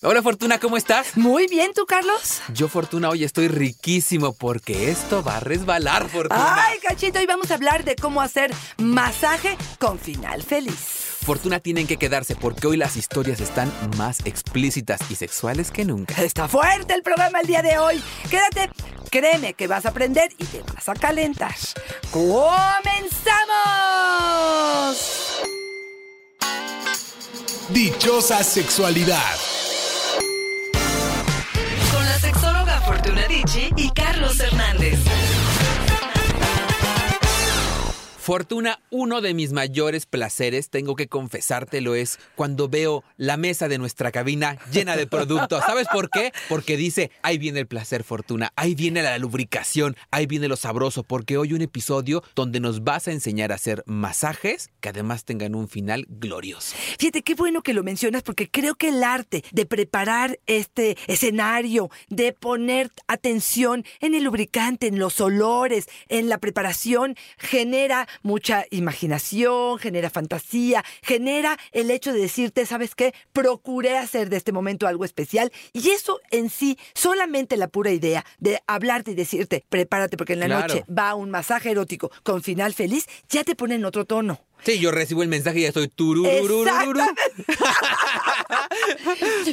Hola Fortuna, ¿cómo estás? Muy bien, ¿tú, Carlos? Yo, Fortuna, hoy estoy riquísimo porque esto va a resbalar, Fortuna. Ay, cachito, hoy vamos a hablar de cómo hacer masaje con final feliz. Fortuna tienen que quedarse porque hoy las historias están más explícitas y sexuales que nunca. Está fuerte el programa el día de hoy. Quédate, créeme que vas a aprender y te vas a calentar. ¡Comenzamos! Dichosa sexualidad. Y Carlos Hernández. Fortuna, uno de mis mayores placeres, tengo que confesártelo, es cuando veo la mesa de nuestra cabina llena de productos. ¿Sabes por qué? Porque dice, ahí viene el placer, Fortuna, ahí viene la lubricación, ahí viene lo sabroso, porque hoy un episodio donde nos vas a enseñar a hacer masajes que además tengan un final glorioso. Fíjate, qué bueno que lo mencionas porque creo que el arte de preparar este escenario, de poner atención en el lubricante, en los olores, en la preparación, genera mucha imaginación, genera fantasía, genera el hecho de decirte, ¿sabes qué? Procuré hacer de este momento algo especial y eso en sí, solamente la pura idea de hablarte y decirte, prepárate porque en la Claro. noche va un masaje erótico con final feliz, ya te pone en otro tono. Sí, yo recibo el mensaje y ya estoy turururururu.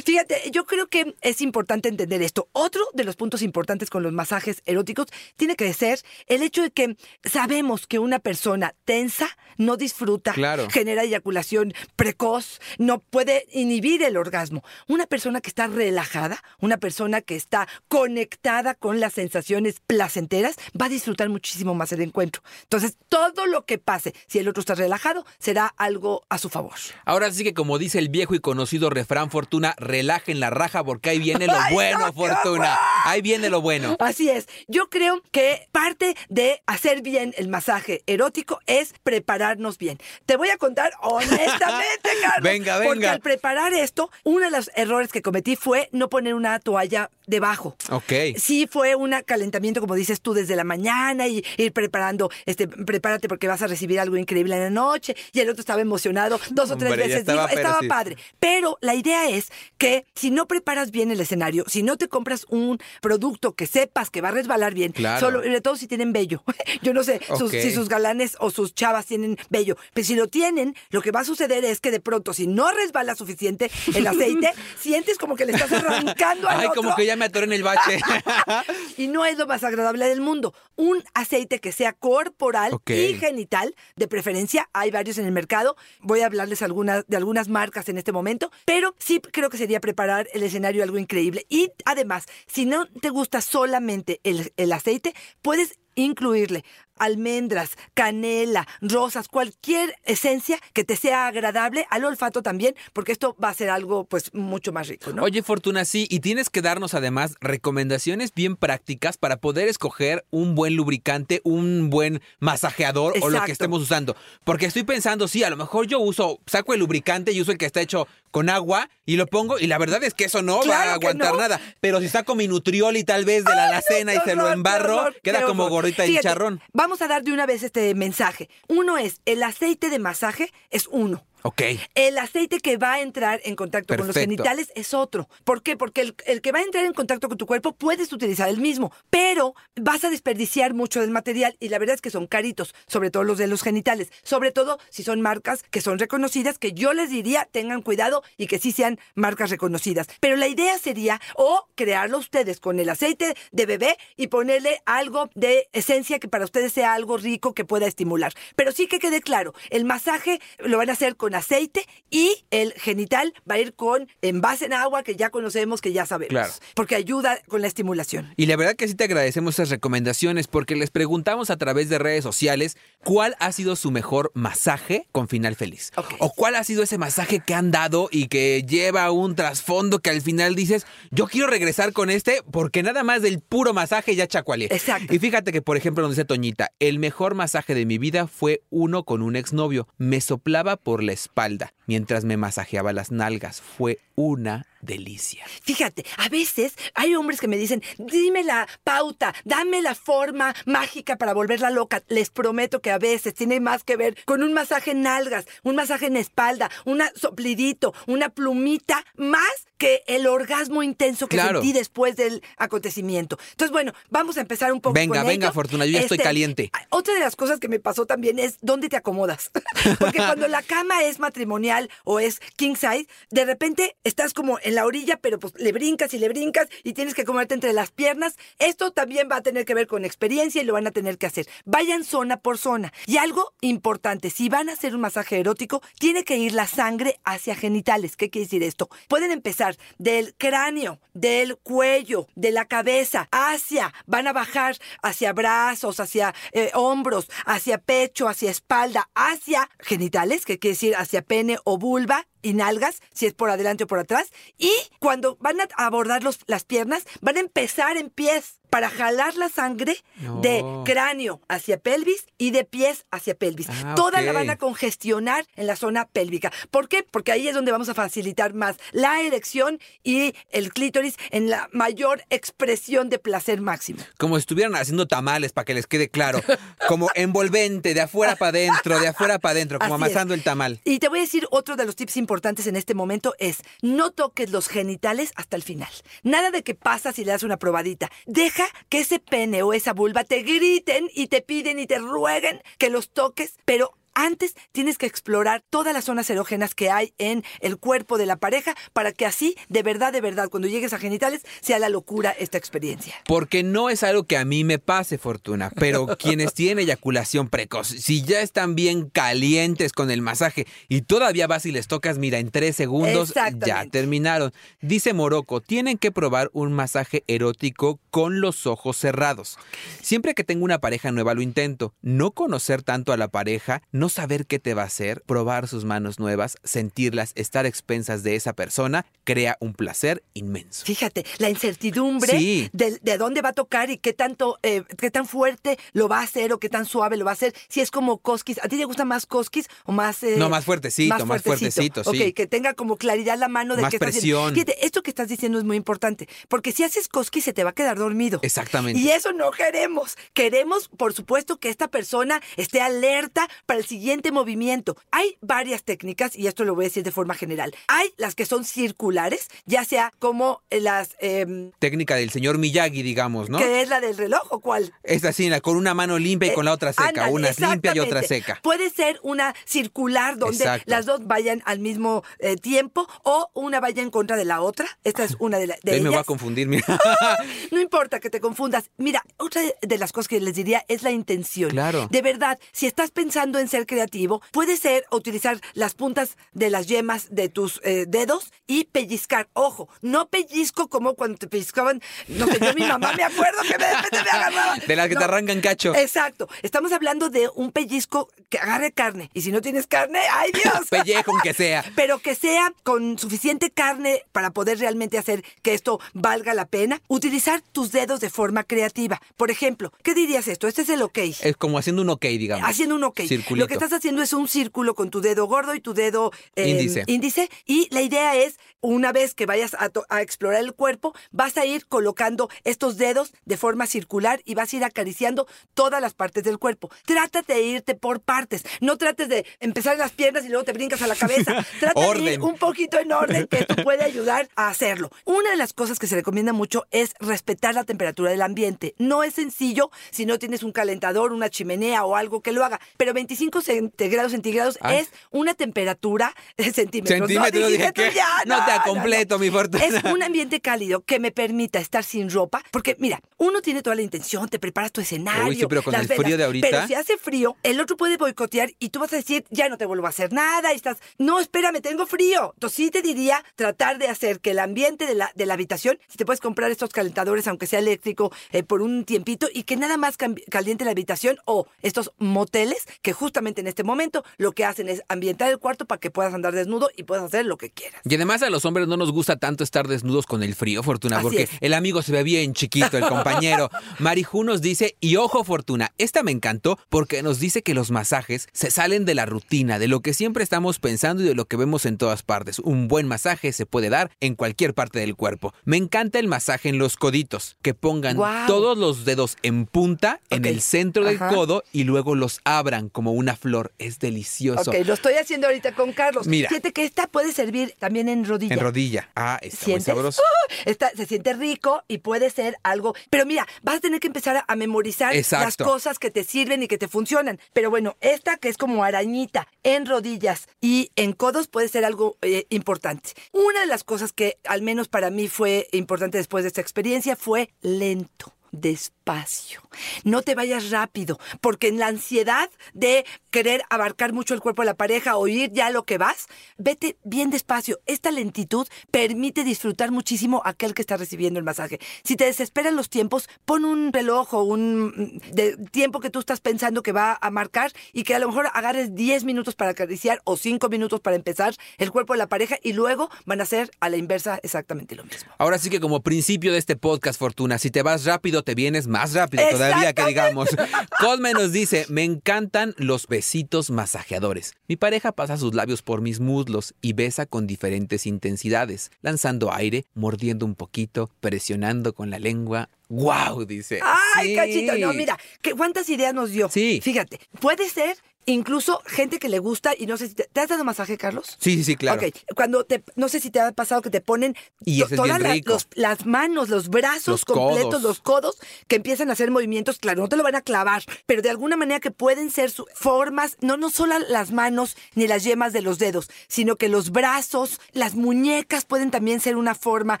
Fíjate, yo creo que es importante entender esto. Otro de los puntos importantes con los masajes eróticos tiene que ser el hecho de que sabemos que una persona tensa no disfruta, Claro. genera eyaculación precoz, no puede inhibir el orgasmo. Una persona que está relajada, una persona que está conectada con las sensaciones placenteras, va a disfrutar muchísimo más el encuentro. Entonces, todo lo que pase, si el otro está relajado, será algo a su favor. Ahora sí que como dice el viejo y conocido refrán Fortuna, relajen la raja porque ahí viene lo bueno, no, Fortuna. Ahí viene lo bueno. Así es. Yo creo que parte de hacer bien el masaje erótico es prepararnos bien. Te voy a contar honestamente, Carlos. Venga, Porque venga. al preparar esto, uno de los errores que cometí fue no poner una toalla debajo. Ok. Sí fue un calentamiento, como dices tú, desde la mañana y ir preparando, este, prepárate porque vas a recibir algo increíble en la noche. Y el otro estaba emocionado dos o tres veces. estaba, sí. padre. Pero la idea es que si no preparas bien el escenario, si no te compras un producto que sepas que va a resbalar bien, Claro. solo, sobre todo si tienen vello. Yo no sé sus- si sus galanes o sus chavas tienen vello, pero si lo tienen, lo que va a suceder es que de pronto, si no resbala suficiente el aceite, sientes como que le estás arrancando al Ay, otro como que ya me atoré en el bache. y no es lo más agradable del mundo. Un aceite que sea corporal y genital, de preferencia, hay varios en el mercado. Voy a hablarles algunas, de algunas marcas en este momento, pero sí creo que sería preparar el escenario algo increíble. Y además, si no te gusta solamente el, el aceite, puedes incluirle almendras, canela, rosas, cualquier esencia que te sea agradable al olfato también, porque esto va a ser algo pues mucho más rico, ¿no? Oye, Fortuna, sí, y tienes que darnos además recomendaciones bien prácticas para poder escoger un buen lubricante, un buen masajeador o lo que estemos usando. Porque estoy pensando, sí, a lo mejor yo uso, saco el lubricante y uso el que está hecho con agua y lo pongo y la verdad es que eso no va a aguantar no. nada. Pero si saco mi nutrioli tal vez de la alacena y se lo embarro, horror, queda como gordita de chicharrón. Vamos a dar de una vez este mensaje. Uno es, el aceite de masaje es uno. Ok. El aceite que va a entrar en contacto con los genitales es otro. ¿Por qué? Porque el, el que va a entrar en contacto con tu cuerpo puedes utilizar el mismo, pero vas a desperdiciar mucho del material y la verdad es que son caritos, sobre todo los de los genitales, sobre todo si son marcas que son reconocidas, que yo les diría tengan cuidado y que sí sean marcas reconocidas. Pero la idea sería o crearlo ustedes con el aceite de bebé y ponerle algo de esencia que para ustedes sea algo rico que pueda estimular. Pero sí que quede claro, el masaje lo van a hacer con aceite y el genital va a ir con envase en agua que ya conocemos, que ya sabemos. Claro. Porque ayuda con la estimulación. Y la verdad que sí te agradecemos esas recomendaciones porque les preguntamos a través de redes sociales cuál ha sido su mejor masaje con final feliz. Ok. O cuál ha sido ese masaje que han dado y que lleva un trasfondo que al final dices, yo quiero regresar con este porque nada más del puro masaje ya chacualé. Exacto. Y fíjate que, por ejemplo, donde dice Toñita, el mejor masaje de mi vida fue uno con un exnovio. Me soplaba por la espalda mientras me masajeaba las nalgas. Fue una delicia. Fíjate, a veces hay hombres que me dicen, dime la pauta, dame la forma mágica para volverla loca. Les prometo que a veces tiene más que ver con un masaje en nalgas, un masaje en espalda, un soplidito, una plumita, más que el orgasmo intenso que Claro. sentí después del acontecimiento. Entonces, bueno, vamos a empezar un poco Venga, con venga, ello. Fortuna, yo ya estoy caliente. Otra de las cosas que me pasó también es dónde te acomodas. Porque cuando la cama es matrimonial o es king size, de repente estás como en la orilla, pero pues le brincas y le brincas y tienes que acomodarte entre las piernas. Esto también va a tener que ver con experiencia y lo van a tener que hacer. Vayan zona por zona. Y algo importante, si van a hacer un masaje erótico, tiene que ir la sangre hacia genitales. ¿Qué quiere decir esto? Pueden empezar del cráneo, del cuello, de la cabeza, hacia, van a bajar hacia brazos, hacia eh, hombros, hacia pecho, hacia espalda, hacia genitales, que quiere decir hacia pene o vulva y nalgas, si es por adelante o por atrás. Y cuando van a abordar los- las piernas, van a empezar en pies para jalar la sangre de cráneo hacia pelvis y de pies hacia pelvis. Ah, Toda la van a congestionar en la zona pélvica. ¿Por qué? Porque ahí es donde vamos a facilitar más la erección y el clítoris en la mayor expresión de placer máximo. Como si estuvieran haciendo tamales, para que les quede claro. Como envolvente, de afuera para adentro, de afuera para adentro, como Así es. amasando el tamal. Y te voy a decir otro de los tips importantes en este momento es no toques los genitales hasta el final. Nada de que pasas y le das una probadita. Deja que ese pene o esa vulva te griten y te piden y te rueguen que los toques, pero antes tienes que explorar todas las zonas erógenas que hay en el cuerpo de la pareja para que así, de verdad, de verdad, cuando llegues a genitales, sea la locura esta experiencia. Porque no es algo que a mí me pase, Fortuna, pero quienes tienen eyaculación precoz, si ya están bien calientes con el masaje y todavía vas y les tocas, mira, en tres segundos ya terminaron. Dice Morocco, tienen que probar un masaje erótico con los ojos cerrados. Siempre que tengo una pareja nueva lo intento. No conocer tanto a la pareja, no saber qué te va a hacer, probar sus manos nuevas, sentirlas, estar a expensas de esa persona, crea un placer inmenso. Fíjate, la incertidumbre Sí. de, de dónde va a tocar y qué tanto, eh, qué tan fuerte lo va a hacer o qué tan suave lo va a hacer. Si es como cosquis, ¿a ti te gusta más cosquis o más? eh, No, más fuertecito, más fuertecito, sí. Ok, que tenga como claridad la mano de Más qué estás haciendo. presión. Fíjate, esto que estás diciendo es muy importante, porque si haces cosquis se te va a quedar dormido. Exactamente. Y eso no queremos. Queremos, por supuesto, que esta persona esté alerta para el siguiente movimiento. Hay varias técnicas, y esto lo voy a decir de forma general. Hay las que son circulares, ya sea como eh, las... em, técnica del señor Miyagi, digamos, ¿no? que es la del reloj o cuál? Es así, la- con una mano limpia y con la otra seca. Eh, una es limpia y otra seca. Puede ser una circular donde Exacto. las dos vayan al mismo eh, tiempo o una vaya en contra de la otra. Esta es una de, la- de me voy a confundir, mira. No importa que te confundas. Mira, otra de las cosas que les diría es la intención. Claro. De verdad, si estás pensando en ser creativo, puede ser utilizar las puntas de las yemas de tus eh, dedos y pellizcar. Ojo, no pellizco como cuando te pellizcaban. No sé, yo mi mamá me acuerdo que me, de me agarraba. De las que te arrancan cacho. Exacto. Estamos hablando de un pellizco que agarre carne. Y si no tienes carne, ¡ay Dios! Pellejo, aunque sea. Pero que sea con suficiente carne para poder realmente hacer que esto valga la pena. Utilizar tus dedos de forma creativa. Por ejemplo, ¿qué dirías esto? Este es el ok. Es como haciendo un ok, digamos. Haciendo un ok. Circulito. Lo que estás haciendo es un círculo con tu dedo gordo y tu dedo eh, Índice. índice. Y la idea es, una vez que vayas a, explorar el cuerpo, vas a ir colocando estos dedos de forma circular y vas a ir acariciando todas las partes del cuerpo. Trata de irte por partes. No trates de empezar en las piernas y luego te brincas a la cabeza. Trata de ir un poquito en orden, que esto puede ayudar a hacerlo. Una de las cosas que se recomienda mucho es respetar la temperatura del ambiente. No es sencillo si no tienes un calentador, una chimenea o algo que lo haga, pero 25 25 cent- grados centígrados Ay. es una temperatura de centímetros. Centímetros, no, dije tú ya, no te completo, mi fortuna. Es un ambiente cálido que me permita estar sin ropa, porque mira, uno tiene toda la intención, te preparas tu escenario. Uy, sí, pero con el frío de ahorita. Pero si hace frío, el otro puede boicotear y tú vas a decir, ya no te vuelvo a hacer nada, y estás, no, espérame, tengo frío. Entonces sí te diría tratar de hacer que el ambiente de la, de la habitación, si te puedes comprar estos calentadores, aunque sea eléctrico, eh, por un tiempito, y que nada más caliente la habitación, o estos moteles, que justamente en este momento lo que hacen es ambientar el cuarto para que puedas andar desnudo y puedas hacer lo que quieras. Y además a los hombres no nos gusta tanto estar desnudos con el frío, Fortuna, Así porque es. el amigo se ve bien chiquito, el compañero. Mariju nos dice, y ojo, Fortuna, esta me encantó porque nos dice que los masajes se salen de la rutina, de lo que siempre estamos pensando y de lo que vemos en todas partes. Un buen masaje se puede dar en cualquier parte del cuerpo. Me encanta el masaje en los coditos, que pongan todos los dedos en punta, en el centro del Ajá. codo y luego los abran como una flor. Es delicioso. Ok, lo estoy haciendo ahorita con Carlos. Mira. Fíjate que esta puede servir también en rodilla. En rodilla. Ah, está muy ¿Sientes? sabroso. ¡Ah! Está- se siente rico y puede ser algo. Pero mira, vas a tener que empezar a, a memorizar las cosas que te sirven y que te funcionan. Pero bueno, esta que es como arañita en rodillas y en codos puede ser algo eh, importante. Una de las cosas que al menos para mí fue importante después de esta experiencia fue lento. Despacio. No te vayas rápido, porque en la ansiedad de querer abarcar mucho el cuerpo de la pareja o ir ya a lo que vas, vete bien despacio. Esta lentitud permite disfrutar muchísimo aquel que está recibiendo el masaje. Si te desesperan los tiempos, pon un reloj o un mm, de tiempo que tú estás pensando que va a marcar y que a lo mejor agarres 10 minutos para acariciar o 5 minutos para empezar el cuerpo de la pareja y luego van a hacer a la inversa exactamente lo mismo. Ahora sí que como principio de este podcast, Fortuna, si te vas rápido, te vienes más rápido todavía que digamos. Cosme nos dice, me encantan los besitos masajeadores. Mi pareja pasa sus labios por mis muslos y besa con diferentes intensidades, lanzando aire, mordiendo un poquito, presionando con la lengua. ¡Wow! Dice. Ay, Sí. cachito, no, mira, ¿qué, ¿cuántas ideas nos dio? Sí. Fíjate, puede ser incluso gente que le gusta y no sé si te, ¿te has dado masaje, Carlos? Sí, sí, sí, claro. Ok, cuando te, no sé si te ha pasado que te ponen Y to- ese es bien la- rico. los- las manos, los brazos Los completos, codos. los codos, que empiezan a hacer movimientos, claro, no te lo van a clavar, pero de alguna manera que pueden ser su- formas, no, no solo las manos ni las yemas de los dedos, sino que los brazos, las muñecas pueden también ser una forma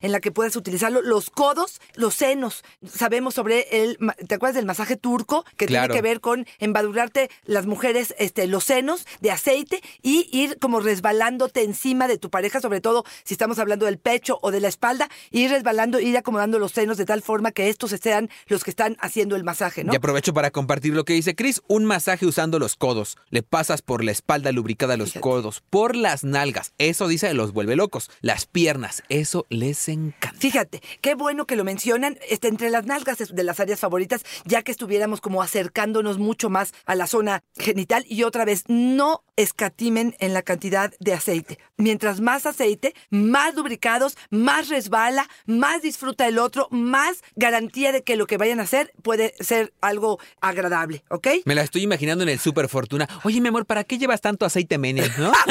en la que puedes utilizarlo, los codos, los senos. Sabemos sobre el, ¿te acuerdas del masaje turco? Que Claro. tiene que ver con embadurarte las mujeres este, los senos de aceite y ir como resbalándote encima de tu pareja, sobre todo si estamos hablando del pecho o de la espalda, ir resbalando, ir acomodando los senos de tal forma que estos sean los que están haciendo el masaje, ¿no? Y aprovecho para compartir lo que dice Chris. Un masaje usando los codos. Le pasas por la espalda lubricada a los Fíjate. codos, por las nalgas. Eso dice los vuelve locos. Las piernas. Eso les encanta. Fíjate, qué bueno que lo mencionan. Este, entre las nalgas es de las áreas favoritas, ya que estuviéramos como acercándonos mucho más a la zona genital. Y otra vez, no escatimen en la cantidad de aceite. Mientras más aceite, más lubricados, más resbala, más disfruta el otro, más garantía de que lo que vayan a hacer puede ser algo agradable, ¿ok? Me la estoy imaginando en el Super Fortuna. Oye, mi amor, ¿para qué llevas tanto aceite Menem, no?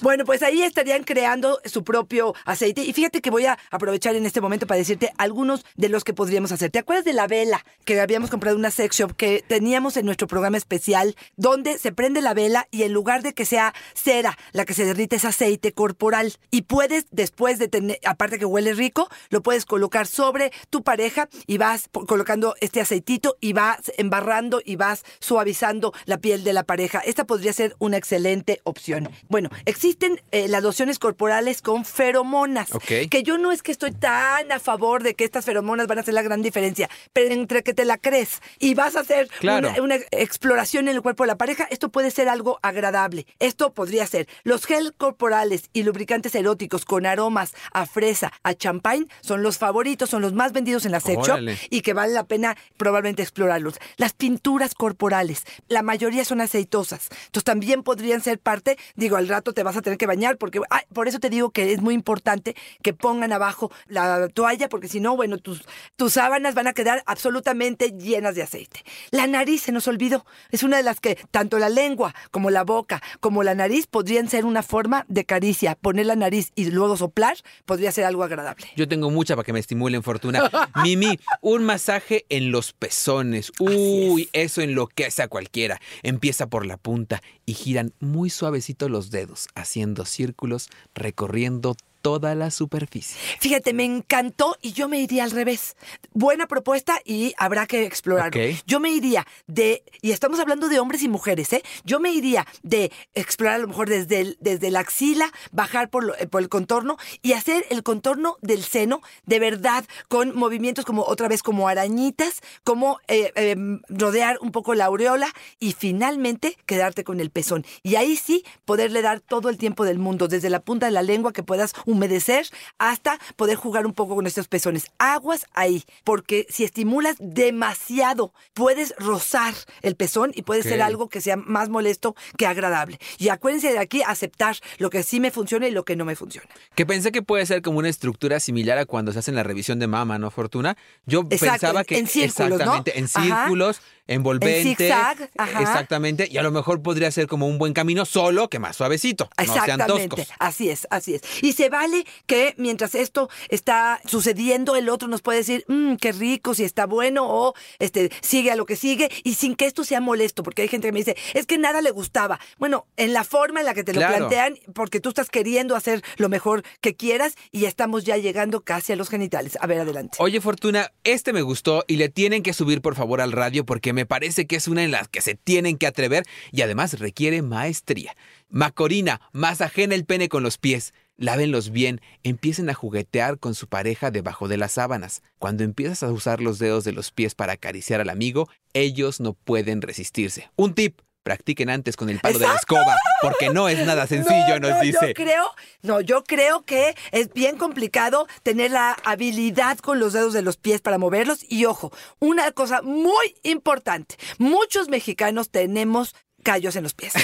Bueno, pues ahí estarían creando su propio aceite. Y fíjate que voy a aprovechar en este momento para decirte algunos de los que podríamos hacer. ¿Te acuerdas de la vela que habíamos comprado en una sex shop que teníamos en nuestro programa especial donde se prende la vela y en lugar de que sea cera la que se derrite es aceite corporal? Y puedes, después de tener, aparte que huele rico, lo puedes colocar sobre tu pareja y vas colocando este aceitito y vas embarrando y vas suavizando la piel de la pareja. Esta podría ser una excelente opción. Bueno, existen eh, las lociones corporales con feromonas. Que yo no es que estoy tan a favor de que estas feromonas van a hacer la gran diferencia, pero entre que te la crees y vas a hacer Claro. una, una exploración en el cuerpo de la pareja, esto puede ser algo agradable. Esto podría ser los gel corporales y lubricantes eróticos con aromas a fresa, a champagne, son los favoritos, son los más vendidos en la sex shop y que vale la pena probablemente explorarlos. Las pinturas corporales, la mayoría son aceitosas, entonces también podrían ser parte, digo, al rato te te vas a tener que bañar, porque ay, por eso te digo que es muy importante que pongan abajo la toalla, porque si no, bueno, tus, tus sábanas van a quedar absolutamente llenas de aceite. La nariz se nos olvidó. Es una de las que tanto la lengua como la boca como la nariz podrían ser una forma de caricia. Poner la nariz y luego soplar podría ser algo agradable. Yo tengo mucha para que me estimulen, Fortuna. Mimi, un masaje en los pezones. Uy, eso enloquece a cualquiera. Empieza por la punta y giran muy suavecito los dedos, haciendo círculos, recorriendo toda la superficie. Fíjate, me encantó y yo me iría al revés. Buena propuesta y habrá que explorarlo. Yo me iría de, y estamos hablando de hombres y mujeres, ¿eh? Yo me iría de explorar a lo mejor desde, el- desde la axila, bajar por, lo- eh, por el contorno y hacer el contorno del seno de verdad con movimientos como otra vez como arañitas, como eh, eh, rodear un poco la aureola y finalmente quedarte con el pezón. Y ahí sí poderle dar todo el tiempo del mundo, desde la punta de la lengua que puedas humedecer hasta poder jugar un poco con estos pezones. Aguas ahí, porque si estimulas demasiado, puedes rozar el pezón y puede ser algo que sea más molesto que agradable. Y acuérdense de aquí aceptar lo que sí me funciona y lo que no me funciona. Que pensé que puede ser como una estructura similar a cuando se hace la revisión de mama, ¿no, Fortuna? Yo Exacto, pensaba en- que en círculos, ¿no? exactamente, en Ajá. círculos, envolvente, zigzag, ajá. exactamente, y a lo mejor podría ser como un buen camino, solo que más suavecito, no sean Exactamente, toscos. así es, así es. Y se vale que mientras esto está sucediendo, el otro nos puede decir, "Mm, qué rico, si está bueno, o este, sigue a lo que sigue, y sin que esto sea molesto, porque hay gente que me dice, es que nada le gustaba. Bueno, en la forma en la que te lo plantean, porque tú estás queriendo hacer lo mejor que quieras, y estamos ya llegando casi a los genitales. A ver, adelante. Oye, Fortuna, este me gustó y le tienen que subir por favor al radio porque me parece que es una en la que se tienen que atrever y además requiere maestría. Macorina, masajena el pene con los pies. Lávenlos bien, empiecen a juguetear con su pareja debajo de las sábanas. Cuando empiezas a usar los dedos de los pies para acariciar al amigo, ellos no pueden resistirse. Un tip, practiquen antes con el palo de la escoba, porque no es nada sencillo, No, nos no, dice. Yo creo, no, yo creo que es bien complicado tener la habilidad con los dedos de los pies para moverlos. Y ojo, una cosa muy importante: muchos mexicanos tenemos callos en los pies.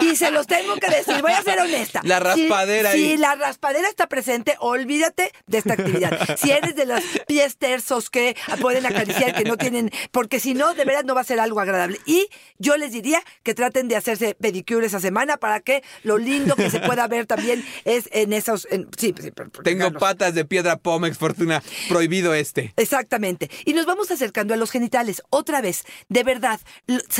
Y se los tengo que decir, voy a ser honesta. La Si- raspadera Si, ahí. la raspadera está presente, olvídate de esta actividad. Si eres de los pies tersos que pueden acariciar, que no tienen, porque si no, de verdad no va a ser algo agradable. Y yo les diría que traten de hacerse pedicure esa semana para que lo lindo que se pueda ver también es en esos, en- sí, sí, Tengo Carlos, patas de piedra Pómex, Fortuna. Prohibido este. Exactamente. Y nos vamos acercando a los genitales. Otra vez, de verdad,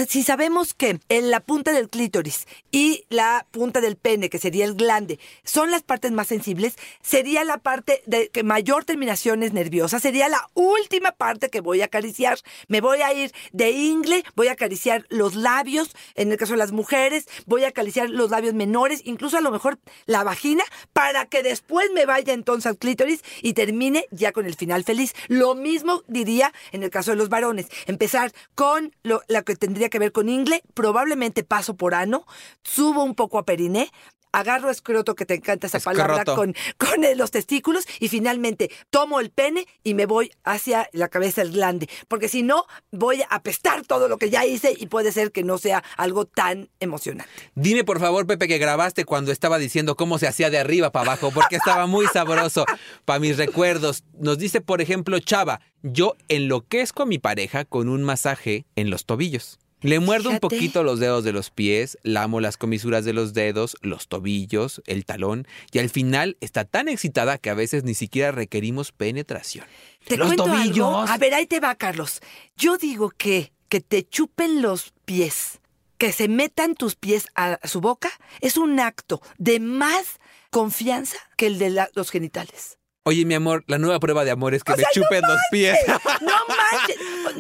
si sabemos que en la punta del clítoris y la punta del pene, que sería el glande, son las partes más sensibles, sería la parte de que mayor terminación es nerviosa, sería la última parte que voy a acariciar. Me voy a ir de ingle, voy a acariciar los labios, en el caso de las mujeres, voy a acariciar los labios menores, incluso a lo mejor la vagina, para que después me vaya entonces al clítoris y termine ya con el final feliz. Lo mismo diría en el caso de los varones. Empezar con lo, lo que tendría que ver con ingle, probablemente paso por ano, subo un poco a periné, agarro escroto, que te encanta esa palabra, con, con eh, los testículos y finalmente tomo el pene y me voy hacia la cabeza del glande. Porque si no, voy a apestar todo lo que ya hice y puede ser que no sea algo tan emocionante. Dime por favor, Pepe, que grabaste cuando estaba diciendo cómo se hacía de arriba para abajo, porque estaba muy sabroso para mis recuerdos. Nos dice, por ejemplo, Chava, yo enloquezco a mi pareja con un masaje en los tobillos. Le muerdo un poquito los dedos de los pies, lamo las comisuras de los dedos, los tobillos, el talón, y al final está tan excitada que a veces ni siquiera requerimos penetración. ¿Te los cuento algo? tobillos. A ver, ahí te va, Carlos. Yo digo que que te chupen los pies, que se metan tus pies a su boca, es un acto de más confianza que el de la- los genitales. Oye, mi amor, la nueva prueba de amor es que O me sea, no chupen los pies. No manches.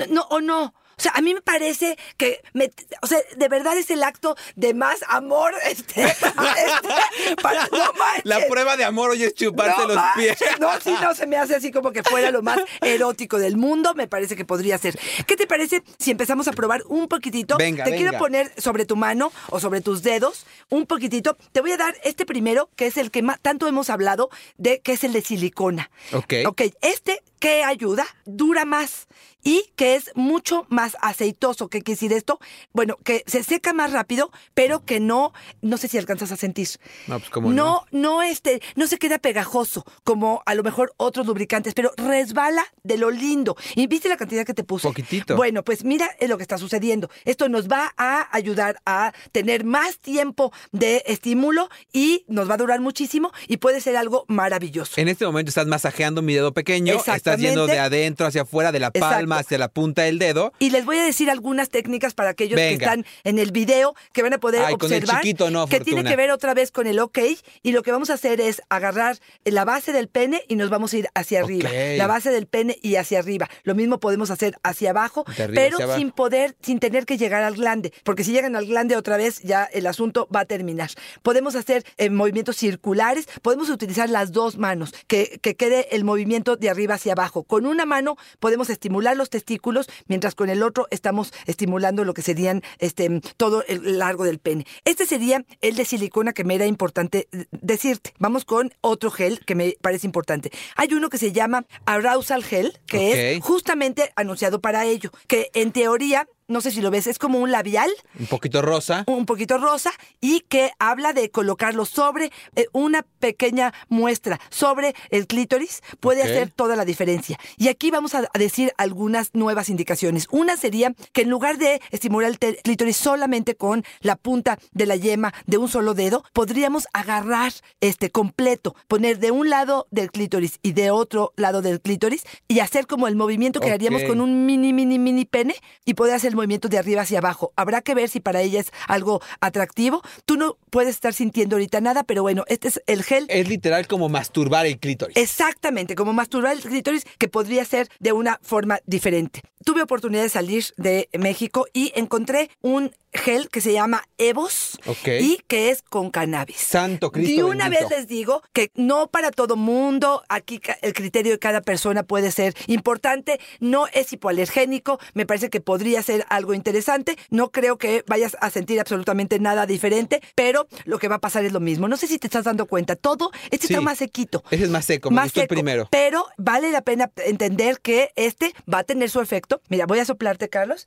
No, o no. O sea, a mí me parece que, me- o sea, de verdad es el acto de más amor, este, este, para, no manches. La prueba de amor hoy es chuparse No los manches, pies. No, sí, no, se me hace así como que fuera lo más erótico del mundo. Me parece que podría ser. ¿Qué te parece si empezamos a probar un poquitito? Venga, te quiero poner sobre tu mano o sobre tus dedos un poquitito. Te voy a dar este primero, que es el que más, tanto hemos hablado, de que es el de silicona. Ok. Ok, este ¿Qué ayuda? Dura más y que es mucho más aceitoso. ¿Qué quiere decir esto? Bueno, que se seca más rápido, pero que no, no sé si alcanzas a sentir. No, pues cómo no, no, este, no se queda pegajoso como a lo mejor otros lubricantes, pero resbala de lo lindo. ¿Y viste la cantidad que te puse? Poquitito. Bueno, pues mira lo que está sucediendo. Esto nos va a ayudar a tener más tiempo de estímulo y nos va a durar muchísimo y puede ser algo maravilloso. En este momento estás masajeando mi dedo pequeño, estás Yendo de adentro hacia afuera, de la palma Exacto. hacia la punta del dedo. Y les voy a decir algunas técnicas para aquellos que están en el video que van a poder Ay, con el observar. chiquito no, que tiene que ver otra vez con el OK. Y lo que vamos a hacer es agarrar la base del pene y nos vamos a ir hacia arriba. La base del pene y hacia arriba. Lo mismo podemos hacer hacia abajo, arriba pero hacia abajo. sin poder, sin tener que llegar al glande. Porque si llegan al glande otra vez, ya el asunto va a terminar. Podemos hacer eh, movimientos circulares, podemos utilizar las dos manos, que, que quede el movimiento de arriba hacia abajo. Con una mano podemos estimular los testículos, mientras con el otro estamos estimulando lo que serían este, todo el largo del pene. Este sería el de silicona que me era importante decirte. Vamos con otro gel que me parece importante. Hay uno que se llama Arousal Gel, que es justamente anunciado para ello, que en teoría no sé si lo ves, es como un labial Un poquito rosa. un poquito rosa y que habla de colocarlo sobre eh, una pequeña muestra sobre el clítoris puede hacer toda la diferencia. Y aquí vamos a a decir algunas nuevas indicaciones. Una sería que en lugar de estimular el clítoris solamente con la punta de la yema de un solo dedo, podríamos agarrar este completo, poner de un lado del clítoris y de otro lado del clítoris y hacer como el movimiento que haríamos con un mini, mini, mini pene y poder hacer el movimiento de arriba hacia abajo. Habrá que ver si para ella es algo atractivo. Tú no puedes estar sintiendo ahorita nada, pero bueno, este es el gel. Es literal como masturbar el clítoris. Exactamente, como masturbar el clítoris, que podría ser de una forma diferente. Tuve oportunidad de salir de México y encontré un gel que se llama Evos y que es con cannabis. Santo Cristo Y una bendito. vez les digo que no para todo mundo, aquí el criterio de cada persona puede ser importante, no es hipoalergénico, me parece que podría ser algo interesante, no creo que vayas a sentir absolutamente nada diferente, pero lo que va a pasar es lo mismo. No sé si te estás dando cuenta, todo, este Sí. está más sequito. Ese es más seco, me Más el seco, primero. Pero vale la pena entender que este va a tener su efecto. Mira, voy a soplarte, Carlos.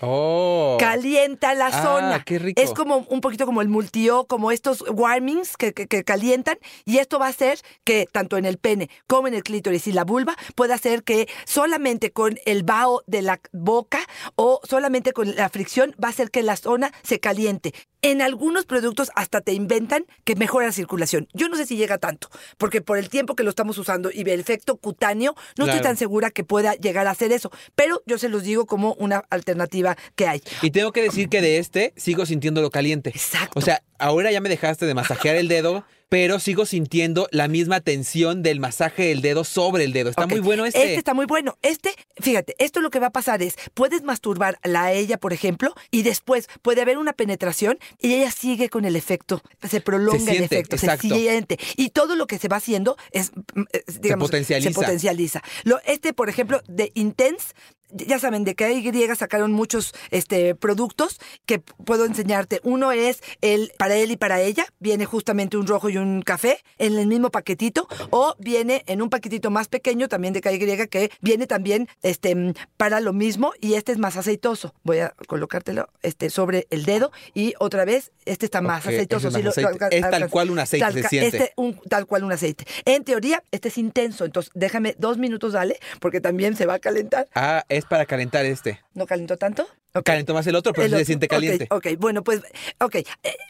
Oh. Calienta la Ah, zona. qué rico. Es como un poquito como el multio, como estos warmings que, que- que calientan. Y esto va a hacer que tanto en el pene como en el clítoris y la vulva pueda hacer que solamente con el vaho de la boca o solamente con la fricción va a hacer que la zona se caliente. En algunos productos hasta te inventan que mejora la circulación. Yo no sé si llega tanto, porque por el tiempo que lo estamos usando y el efecto cutáneo, no estoy tan segura que pueda llegar a hacer eso. Pero yo se los digo como una alternativa que hay. Y tengo que decir que de este sigo sintiéndolo caliente. Exacto. O sea, ahora ya me dejaste de masajear el dedo, pero sigo sintiendo la misma tensión del masaje del dedo sobre el dedo. Está muy bueno este. Este está muy bueno. Este, fíjate, esto lo que va a pasar es, puedes masturbar a ella, por ejemplo, y después puede haber una penetración y ella sigue con el efecto, se prolonga Se el efecto, exacto. se siente. Y todo lo que se va haciendo es, mm, es, digamos, potencializa. se potencializa. Lo, este, por ejemplo, de Intense, ya saben, de que Y sacaron muchos este, productos que puedo enseñarte. Uno es el para él y para ella. Viene justamente un rojo y un café en el mismo paquetito. O viene en un paquetito más pequeño también de KY que viene también este, para lo mismo y este es más aceitoso. Voy a colocártelo este, sobre el dedo y otra vez este está más aceitoso. ese es Sí, lo- lo Es tal cual un aceite, tal se ca- siente. Este un, tal cual un aceite. En teoría, este es intenso, entonces déjame dos minutos, dale, porque también se va a calentar. Ah, es para calentar este. ¿No calentó tanto? Ok. Calentó más el otro, pero El sí se siente caliente. Ok, bueno, pues, ok. Eh,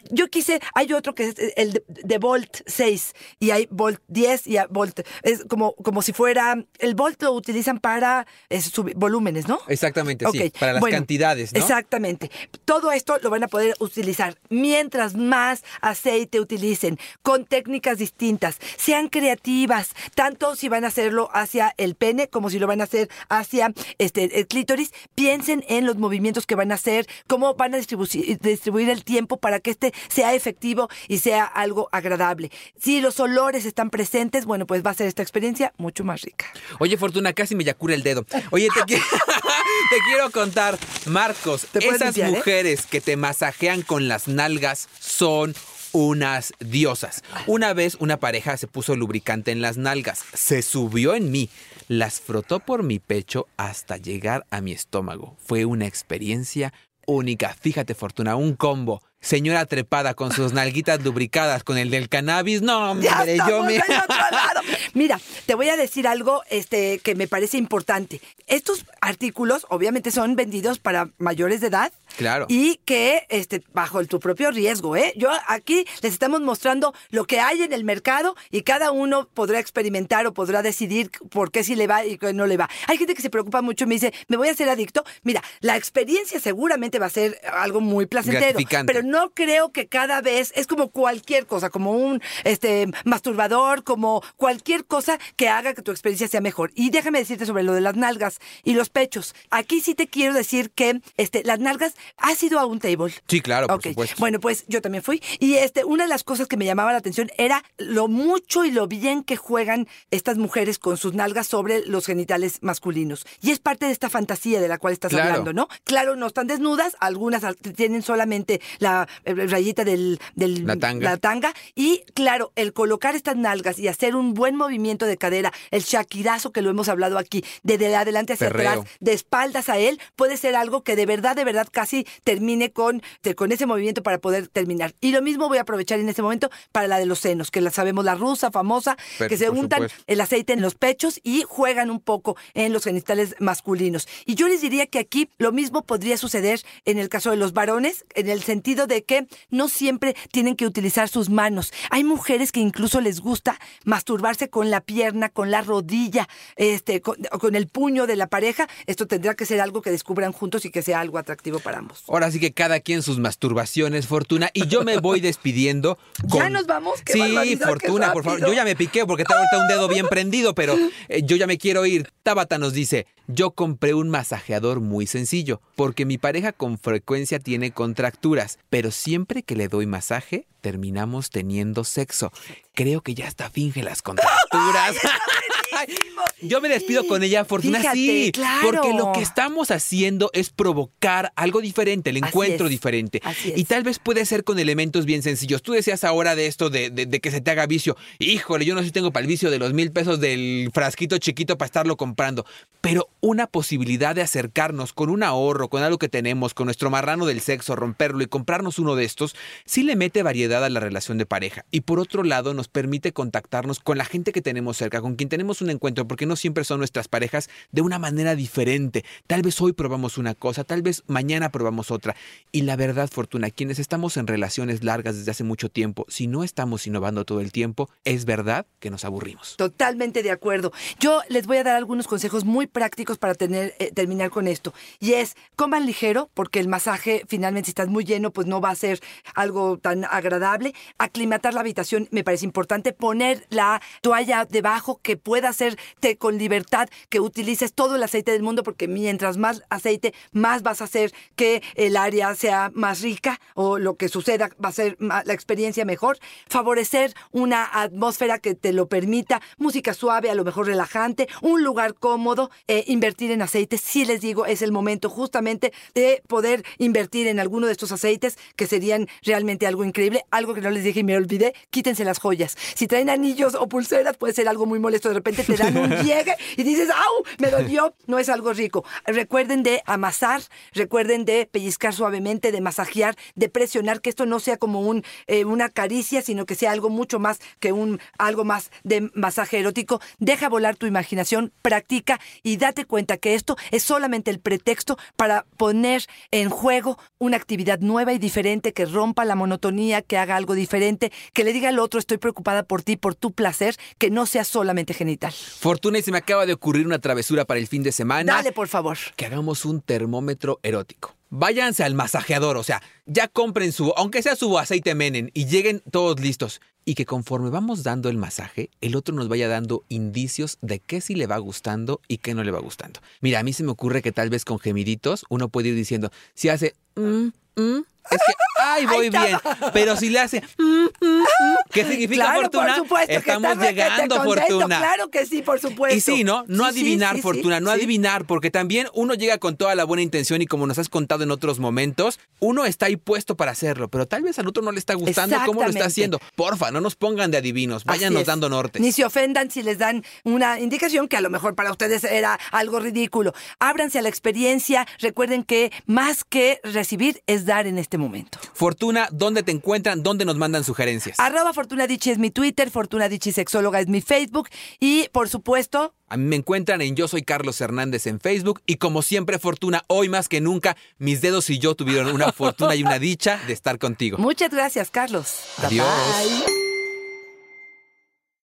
yo quise, hay otro que es el de, de Volt 6 y hay Volt 10 y hay Volt, es como, como si fuera, el Volt lo utilizan para eh, sub- volúmenes, ¿no? Exactamente, sí. Ok, Para las bueno, cantidades, ¿no? Exactamente. Todo esto lo van a poder utilizar mientras más aceite utilicen, con técnicas distintas. Sean creativas, tanto si van a hacerlo hacia el pene como si lo van a hacer hacia este, el clítoris. Piensen en los movimientos que van a hacer, cómo van a distribuir, distribuir el tiempo para que este sea efectivo y sea algo agradable. Si los olores están presentes, bueno, pues va a ser esta experiencia mucho más rica. Oye, Fortuna, casi me yacura el dedo. Oye, te, qui- te quiero contar, Marcos, Te esas limpiar, ¿eh? mujeres que te masajean con las nalgas son unas diosas. Una vez una pareja se puso lubricante en las nalgas, se subió en mí, las frotó por mi pecho hasta llegar a mi estómago. Fue una experiencia única. Fíjate, Fortuna, un combo. Señora trepada con sus nalguitas lubricadas con el del cannabis. No, hombre, Ya yo me... del otro lado. Mira, te voy a decir algo este, que me parece importante. Estos artículos obviamente son vendidos para mayores de edad. Claro. Y que este, bajo el- tu propio riesgo, ¿eh? Yo aquí les estamos mostrando lo que hay en el mercado y cada uno podrá experimentar o podrá decidir por qué sí le va y qué no le va. Hay gente que se preocupa mucho y me dice, ¿me voy a hacer adicto? Mira, la experiencia seguramente va a ser algo muy placentero. Pero no creo que cada vez es como cualquier cosa, como un este masturbador, como cualquier cosa que haga que tu experiencia sea mejor. Y déjame decirte sobre lo de las nalgas y los pechos. Aquí sí te quiero decir que este las nalgas ha sido a un table. Sí, claro, por supuesto. Bueno, pues yo también fui. Y este, una de las cosas que me llamaba la atención era lo mucho y lo bien que juegan estas mujeres con sus nalgas sobre los genitales masculinos. Y es parte de esta fantasía de la cual estás Claro. hablando, ¿no? Claro, no están desnudas, algunas al- tienen solamente la eh, rayita del, del- La tanga. la tanga. Y claro, el colocar estas nalgas y hacer un buen movimiento de cadera, el shakirazo que lo hemos hablado aquí, de, de adelante hacia Perreo. atrás, de espaldas a él, puede ser algo que de verdad, de verdad casi termine con, con ese movimiento para poder terminar. Y lo mismo voy a aprovechar en ese momento para la de los senos, que la sabemos, la rusa, famosa, Pero, que se untan supuesto. el aceite en los pechos y juegan un poco en los genitales masculinos. Y yo les diría que aquí lo mismo podría suceder en el caso de los varones, en el sentido de que no siempre tienen que utilizar sus manos. Hay mujeres que incluso les gusta masturbarse con la pierna, con la rodilla, este, con, con el puño de la pareja. Esto tendrá que ser algo que descubran juntos y que sea algo atractivo para ambos. Ahora sí que cada quien sus masturbaciones, Fortuna. Y yo me voy despidiendo con... ¿Ya nos vamos? ¡Qué sí, Fortuna, por favor. Yo ya me piqué porque tengo ahorita un dedo bien prendido, pero eh, yo ya me quiero ir. Tabata nos dice, yo compré un masajeador muy sencillo, porque mi pareja con frecuencia tiene contracturas, pero siempre que le doy masaje, terminamos teniendo sexo. Creo que ya hasta finge las contracturas. Yo me despido con ella, Fortuna, Fíjate, sí, claro. porque lo que estamos haciendo es provocar algo diferente, el encuentro diferente. Y tal vez puede ser con elementos bien sencillos. Tú decías ahora de esto, de, de- de que se te haga vicio. Híjole, yo no sé si tengo para el vicio de los mil pesos del frasquito chiquito para estarlo comprando. Pero una posibilidad de acercarnos con un ahorro, con algo que tenemos, con nuestro marrano del sexo, romperlo y comprarnos uno de estos, sí le mete variedad a la relación de pareja. Y por otro lado, nos permite contactarnos con la gente que tenemos cerca, con quien tenemos un encuentro, porque no siempre son nuestras parejas de una manera diferente. Tal vez hoy probamos una cosa, tal vez mañana probamos otra. Y la verdad, Fortuna, quienes estamos en relaciones largas desde hace mucho tiempo, si no estamos innovando todo el tiempo, es verdad que nos aburrimos. Totalmente de acuerdo. Yo les voy a dar algunos consejos muy prácticos para tener, eh, terminar con esto. Y es, coman ligero, porque el masaje finalmente si estás muy lleno, pues no va a ser algo tan agradable. Aclimatar la habitación me parece importante. Poner la toalla debajo que pueda hacerte con libertad, que utilices todo el aceite del mundo, porque mientras más aceite, más vas a hacer que el área sea más rica o lo que suceda va a ser la experiencia mejor. Favorecer una atmósfera que te lo permita, música suave, a lo mejor relajante, un lugar cómodo, eh, invertir en aceites. Sí les digo, es el momento justamente de poder invertir en alguno de estos aceites que serían realmente algo increíble. Algo que no les dije y me olvidé, quítense las joyas. Si traen anillos o pulseras, puede ser algo muy molesto. De repente te dan un llegue y dices, ¡au! Me dolió. No es algo rico. Recuerden de amasar, recuerden de pellizcar suavemente, de masajear, de presionar, que esto no sea como un, eh, una caricia, sino que sea algo mucho más que un algo más de masaje erótico. Deja volar tu imaginación, practica y date cuenta que esto es solamente el pretexto para poner en juego una actividad nueva y diferente que rompa la monotonía, que haga algo diferente, que le diga al otro estoy preocupada por ti, por tu placer, que no sea solamente genital. Fortuna, y se me acaba de ocurrir una travesura para el fin de semana. Dale, por favor. que hagamos un termómetro erótico. Váyanse al masajeador, o sea, ya compren su, aunque sea su aceite menen y lleguen todos listos. Y que conforme vamos dando el masaje, el otro nos vaya dando indicios de qué sí le va gustando y qué no le va gustando. Mira, a mí se me ocurre que tal vez con gemiditos uno puede ir diciendo, si hace, mm, mm, es que ay, voy bien. Pero si le hace, mm, mm, mm, ¿qué significa claro, fortuna? por supuesto, Estamos que llegando, contento, fortuna. Claro que sí, por supuesto. Y sí, ¿no? No Sí, adivinar, sí, Fortuna, sí, no adivinar, porque también uno llega con toda la buena intención y como nos has contado en otros momentos, uno está ahí puesto para hacerlo, pero tal vez al otro no le está gustando cómo lo está haciendo. Porfa, no nos pongan de adivinos, váyanos dando nortes. Ni se ofendan si les dan una indicación que a lo mejor para ustedes era algo ridículo. Ábranse a la experiencia. Recuerden que más que recibir es dar en este momento. Fortuna, ¿dónde te encuentran? ¿Dónde nos mandan sugerencias? Arroba Fortuna Dichi es mi Twitter, Fortuna Dichi Sexóloga es mi Facebook y, por supuesto, A mí me encuentran en Yo Soy Carlos Hernández en Facebook y como siempre, Fortuna, hoy más que nunca, mis dedos y yo tuvieron una fortuna y una dicha de estar contigo. muchas gracias, Carlos. Adiós. bye.